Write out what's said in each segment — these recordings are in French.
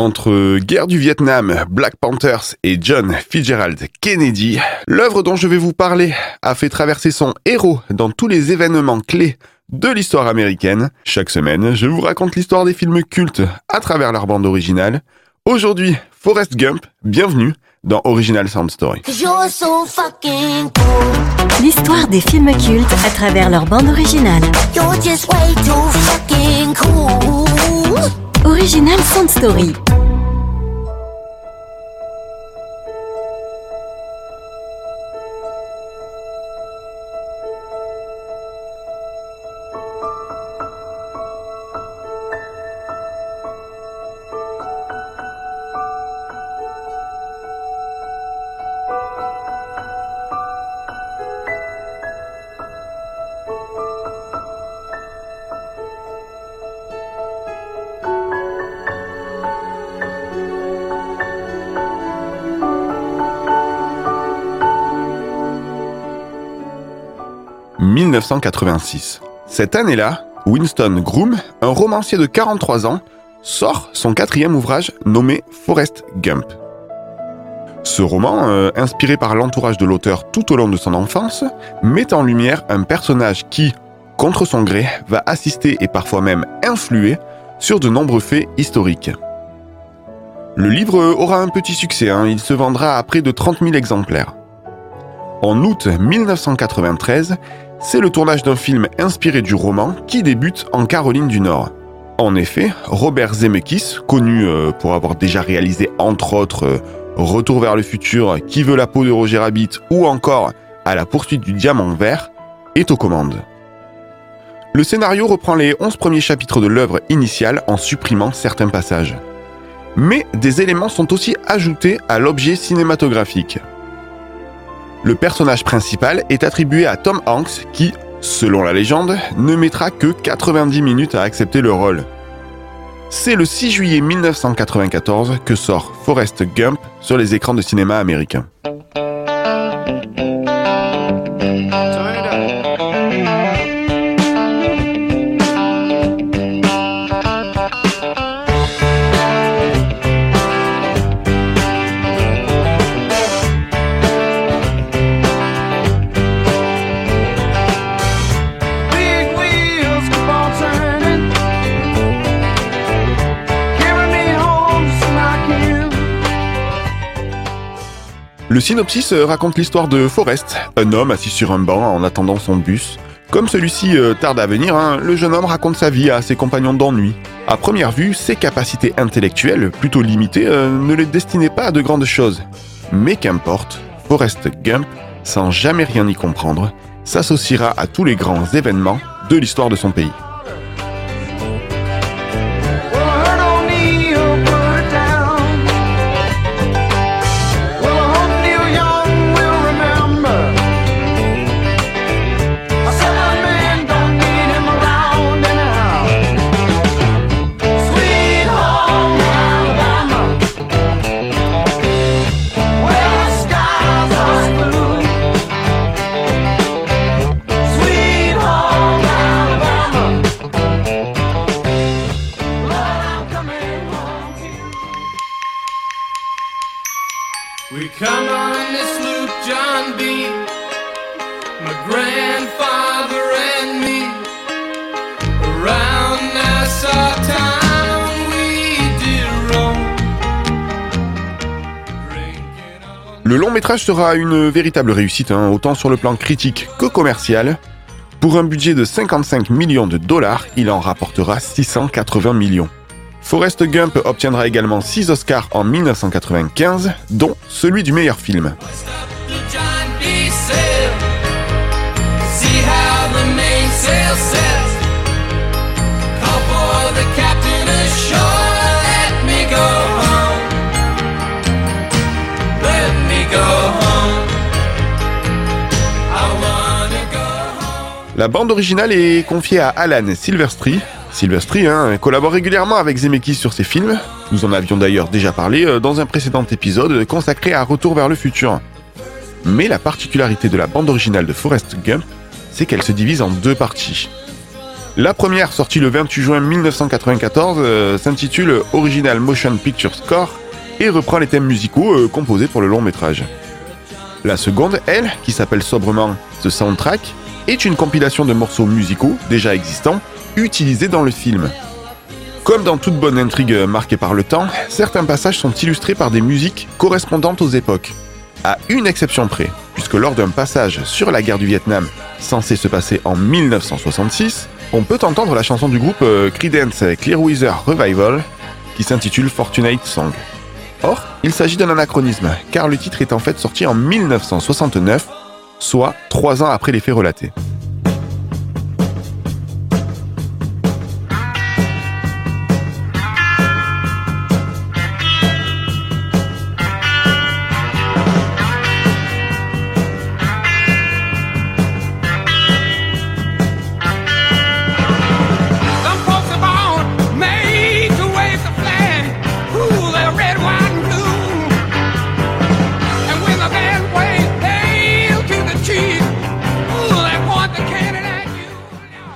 Entre guerre du Vietnam, Black Panthers et John Fitzgerald Kennedy, l'œuvre dont je vais vous parler a fait traverser son héros dans tous les événements clés de l'histoire américaine. Chaque semaine, je vous raconte l'histoire des films cultes à travers leur bande originale. Aujourd'hui, Forrest Gump, bienvenue dans Original Sound Story. L'histoire des films cultes à travers leur bande originale. Original Sound Story. 1986. Cette année-là, Winston Groom, un romancier de 43 ans, sort son quatrième ouvrage nommé Forrest Gump. Ce roman, euh, inspiré par l'entourage de l'auteur tout au long de son enfance, met en lumière un personnage qui, contre son gré, va assister et parfois même influer sur de nombreux faits historiques. Le livre aura un petit succès, hein. il se vendra à près de 30 000 exemplaires. En août 1993, c'est le tournage d'un film inspiré du roman qui débute en Caroline du Nord. En effet, Robert Zemeckis, connu euh, pour avoir déjà réalisé entre autres euh, Retour vers le futur, Qui veut la peau de Roger Rabbit ou encore À la poursuite du diamant vert, est aux commandes. Le scénario reprend les 11 premiers chapitres de l'œuvre initiale en supprimant certains passages. Mais des éléments sont aussi ajoutés à l'objet cinématographique. Le personnage principal est attribué à Tom Hanks qui, selon la légende, ne mettra que 90 minutes à accepter le rôle. C'est le 6 juillet 1994 que sort Forrest Gump sur les écrans de cinéma américains. Le synopsis euh, raconte l'histoire de Forrest, un homme assis sur un banc en attendant son bus. Comme celui-ci euh, tarde à venir, hein, le jeune homme raconte sa vie à ses compagnons d'ennui. À première vue, ses capacités intellectuelles, plutôt limitées, euh, ne les destinaient pas à de grandes choses. Mais qu'importe, Forrest Gump, sans jamais rien y comprendre, s'associera à tous les grands événements de l'histoire de son pays. Le long métrage sera une véritable réussite, hein, autant sur le plan critique que commercial. Pour un budget de 55 millions de dollars, il en rapportera 680 millions. Forrest Gump obtiendra également 6 Oscars en 1995, dont celui du meilleur film. La bande originale est confiée à Alan Silverstreet. Silverstreet hein, collabore régulièrement avec Zemeckis sur ses films. Nous en avions d'ailleurs déjà parlé euh, dans un précédent épisode consacré à Retour vers le futur. Mais la particularité de la bande originale de Forrest Gump, c'est qu'elle se divise en deux parties. La première, sortie le 28 juin 1994, euh, s'intitule Original Motion Picture Score et reprend les thèmes musicaux euh, composés pour le long métrage. La seconde, elle, qui s'appelle sobrement The Soundtrack, est une compilation de morceaux musicaux déjà existants utilisés dans le film. Comme dans toute bonne intrigue marquée par le temps, certains passages sont illustrés par des musiques correspondantes aux époques. À une exception près, puisque lors d'un passage sur la guerre du Vietnam, censé se passer en 1966, on peut entendre la chanson du groupe euh, Creedence Clearweather Revival qui s'intitule Fortunate Song. Or, il s'agit d'un anachronisme, car le titre est en fait sorti en 1969, soit trois ans après les faits relatés.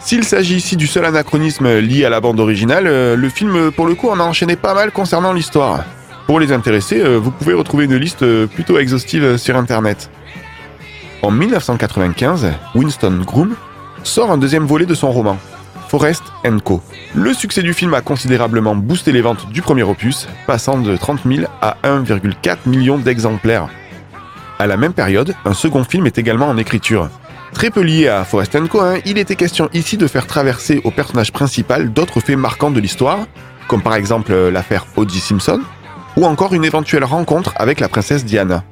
S'il s'agit ici du seul anachronisme lié à la bande originale, euh, le film, pour le coup, en a enchaîné pas mal concernant l'histoire. Pour les intéressés, euh, vous pouvez retrouver une liste euh, plutôt exhaustive sur Internet. En 1995, Winston Groom sort un deuxième volet de son roman, Forest Co. Le succès du film a considérablement boosté les ventes du premier opus, passant de 30 000 à 1,4 million d'exemplaires. À la même période, un second film est également en écriture, Très peu lié à Forest Co, hein, il était question ici de faire traverser au personnage principal d'autres faits marquants de l'histoire, comme par exemple euh, l'affaire O.J. Simpson, ou encore une éventuelle rencontre avec la princesse Diana.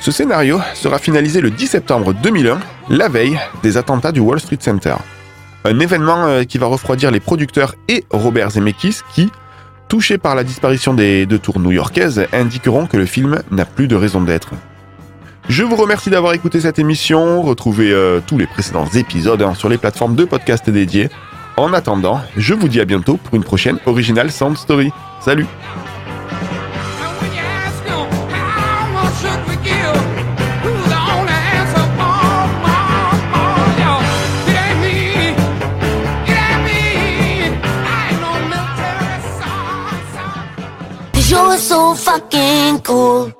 Ce scénario sera finalisé le 10 septembre 2001, la veille des attentats du Wall Street Center. Un événement euh, qui va refroidir les producteurs et Robert Zemeckis qui, touchés par la disparition des deux tours new-yorkaises, indiqueront que le film n'a plus de raison d'être. Je vous remercie d'avoir écouté cette émission. Retrouvez euh, tous les précédents épisodes hein, sur les plateformes de podcast dédiées. En attendant, je vous dis à bientôt pour une prochaine Original Sound Story. Salut You're so fucking cool.